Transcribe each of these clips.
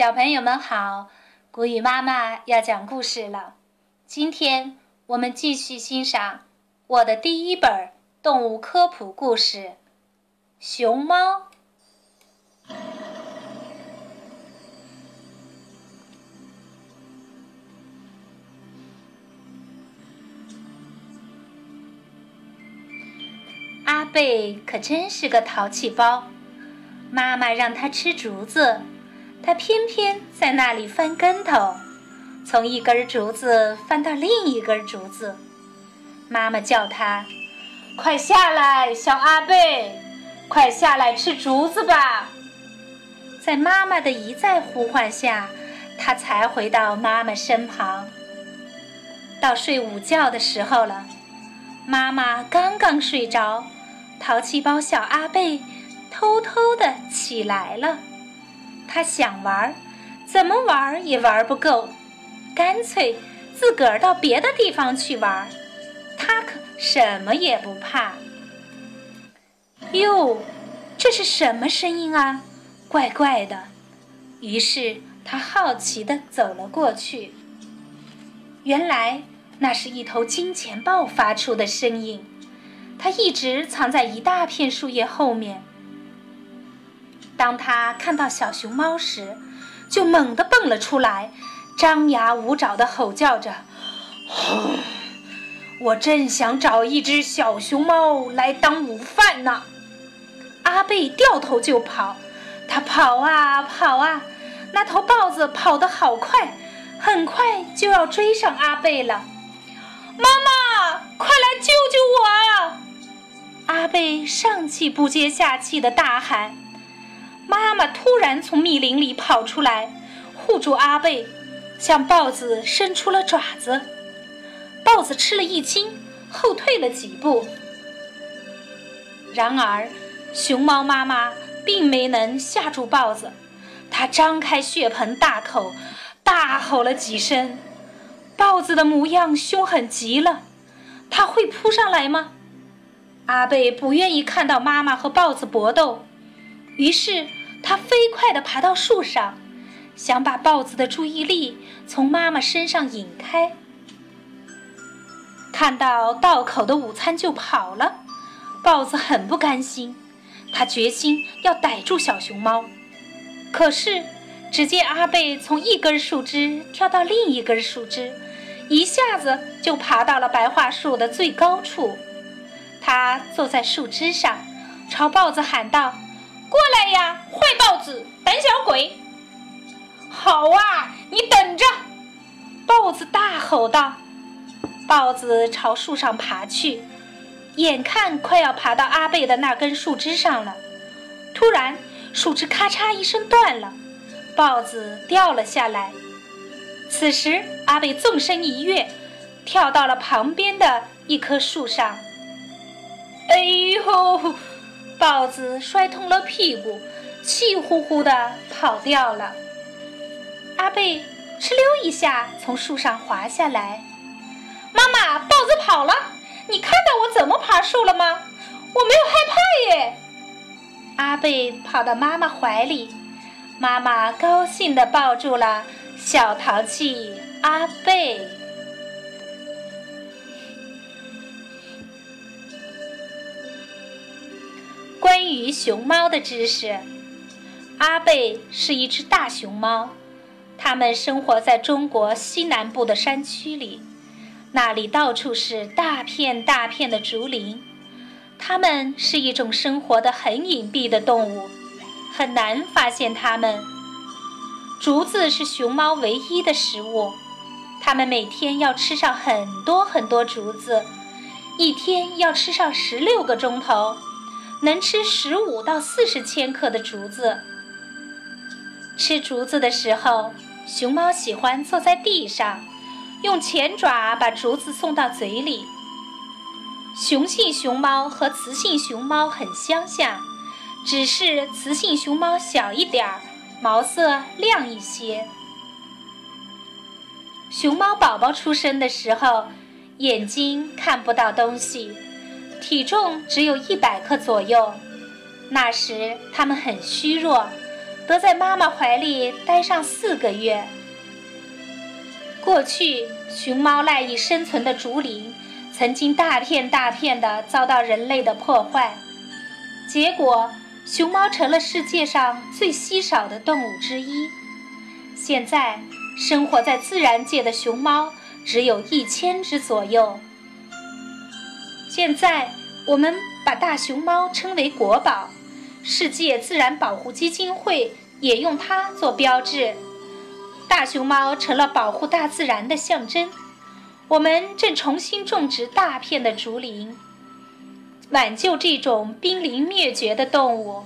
小朋友们好，古雨妈妈要讲故事了。今天我们继续欣赏我的第一本动物科普故事《熊猫》。阿贝可真是个淘气包，妈妈让他吃竹子。他偏偏在那里翻跟头，从一根竹子翻到另一根竹子。妈妈叫他：“快下来，小阿贝，快下来吃竹子吧！”在妈妈的一再呼唤下，他才回到妈妈身旁。到睡午觉的时候了，妈妈刚刚睡着，淘气包小阿贝偷偷的起来了。他想玩，怎么玩也玩不够，干脆自个儿到别的地方去玩。他可什么也不怕。哟，这是什么声音啊？怪怪的。于是他好奇地走了过去。原来那是一头金钱豹发出的声音。它一直藏在一大片树叶后面。当他看到小熊猫时，就猛地蹦了出来，张牙舞爪地吼叫着：“我正想找一只小熊猫来当午饭呢！”阿贝掉头就跑，他跑啊跑啊，那头豹子跑得好快，很快就要追上阿贝了。妈妈，快来救救我！阿贝上气不接下气地大喊。妈妈突然从密林里跑出来，护住阿贝，向豹子伸出了爪子。豹子吃了一惊，后退了几步。然而，熊猫妈妈并没能吓住豹子，它张开血盆大口，大吼了几声。豹子的模样凶狠极了，它会扑上来吗？阿贝不愿意看到妈妈和豹子搏斗，于是。它飞快地爬到树上，想把豹子的注意力从妈妈身上引开。看到道口的午餐就跑了，豹子很不甘心，他决心要逮住小熊猫。可是，只见阿贝从一根树枝跳到另一根树枝，一下子就爬到了白桦树的最高处。他坐在树枝上，朝豹子喊道。过来，胆小鬼！好啊，你等着！豹子大吼道。豹子朝树上爬去，眼看快要爬到阿贝的那根树枝上了，突然树枝咔嚓一声断了，豹子掉了下来。此时阿贝纵身一跃，跳到了旁边的一棵树上。哎呦！豹子摔痛了屁股，气呼呼地跑掉了。阿贝哧溜一下从树上滑下来。妈妈，豹子跑了，你看到我怎么爬树了吗？我没有害怕耶。阿贝跑到妈妈怀里，妈妈高兴地抱住了小淘气阿贝。关于熊猫的知识，阿贝是一只大熊猫，它们生活在中国西南部的山区里，那里到处是大片大片的竹林。它们是一种生活的很隐蔽的动物，很难发现它们。竹子是熊猫唯一的食物，它们每天要吃上很多很多竹子，一天要吃上十六个钟头。能吃十五到四十千克的竹子。吃竹子的时候，熊猫喜欢坐在地上，用前爪把竹子送到嘴里。雄性熊猫和雌性熊猫很相像，只是雌性熊猫小一点儿，毛色亮一些。熊猫宝宝出生的时候，眼睛看不到东西。体重只有一百克左右，那时它们很虚弱，得在妈妈怀里待上四个月。过去，熊猫赖以生存的竹林，曾经大片大片的遭到人类的破坏，结果熊猫成了世界上最稀少的动物之一。现在，生活在自然界的熊猫只有一千只左右。现在，我们把大熊猫称为国宝，世界自然保护基金会也用它做标志。大熊猫成了保护大自然的象征。我们正重新种植大片的竹林，挽救这种濒临灭绝的动物。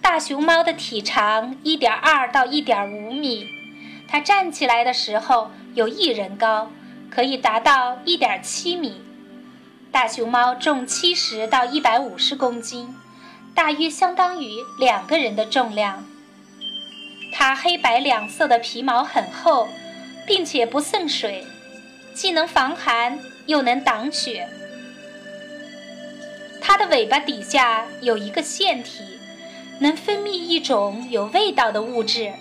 大熊猫的体长一点二到一点五米，它站起来的时候有一人高，可以达到一点七米。大熊猫重七十到一百五十公斤。大约相当于两个人的重量。它黑白两色的皮毛很厚，并且不渗水，既能防寒又能挡雪。它的尾巴底下有一个腺体，能分泌一种有味道的物质。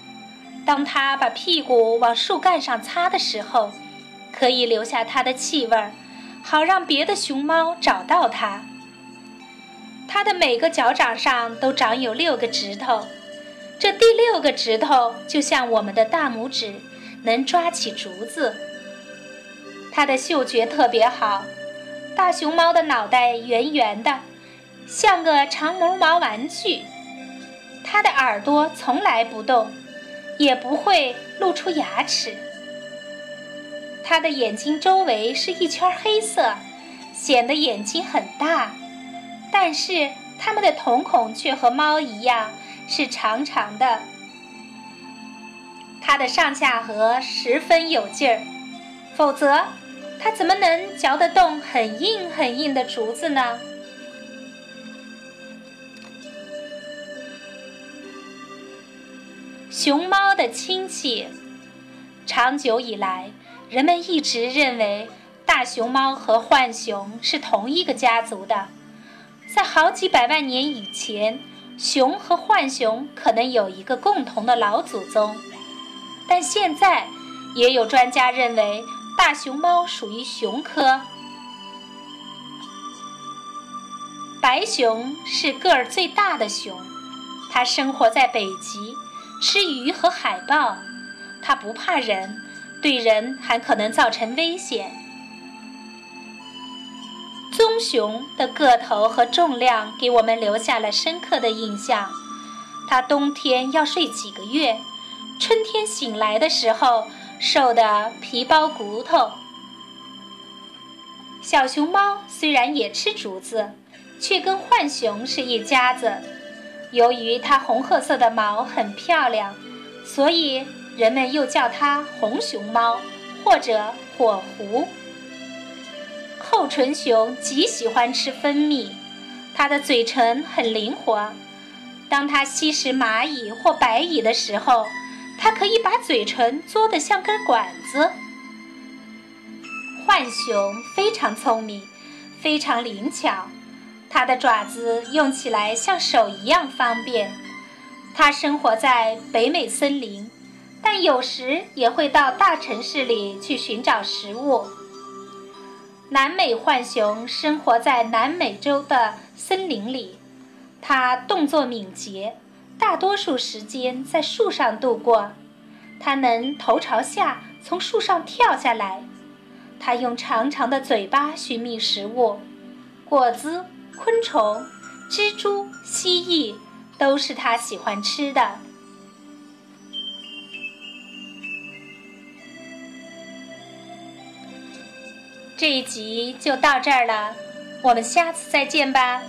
当它把屁股往树干上擦的时候，可以留下它的气味儿，好让别的熊猫找到它。它的每个脚掌上都长有六个指头，这第六个指头就像我们的大拇指，能抓起竹子。它的嗅觉特别好，大熊猫的脑袋圆圆的，像个长毛毛玩具。它的耳朵从来不动，也不会露出牙齿。它的眼睛周围是一圈黑色，显得眼睛很大。但是它们的瞳孔却和猫一样是长长的。它的上下颌十分有劲儿，否则它怎么能嚼得动很硬很硬的竹子呢？熊猫的亲戚，长久以来，人们一直认为大熊猫和浣熊是同一个家族的。在好几百万年以前，熊和浣熊可能有一个共同的老祖宗，但现在也有专家认为大熊猫属于熊科。白熊是个儿最大的熊，它生活在北极，吃鱼和海豹，它不怕人，对人还可能造成危险。棕熊的个头和重量给我们留下了深刻的印象。它冬天要睡几个月，春天醒来的时候瘦得皮包骨头。小熊猫虽然也吃竹子，却跟浣熊是一家子。由于它红褐色的毛很漂亮，所以人们又叫它红熊猫或者火狐。厚唇熊极喜欢吃蜂蜜，它的嘴唇很灵活。当它吸食蚂蚁或白蚁的时候，它可以把嘴唇嘬得像根管子。浣熊非常聪明，非常灵巧，它的爪子用起来像手一样方便。它生活在北美森林，但有时也会到大城市里去寻找食物。南美浣熊生活在南美洲的森林里，它动作敏捷，大多数时间在树上度过。它能头朝下从树上跳下来。它用长长的嘴巴寻觅食物，果子、昆虫、蜘蛛、蜥蜴都是它喜欢吃的。这一集就到这儿了，我们下次再见吧。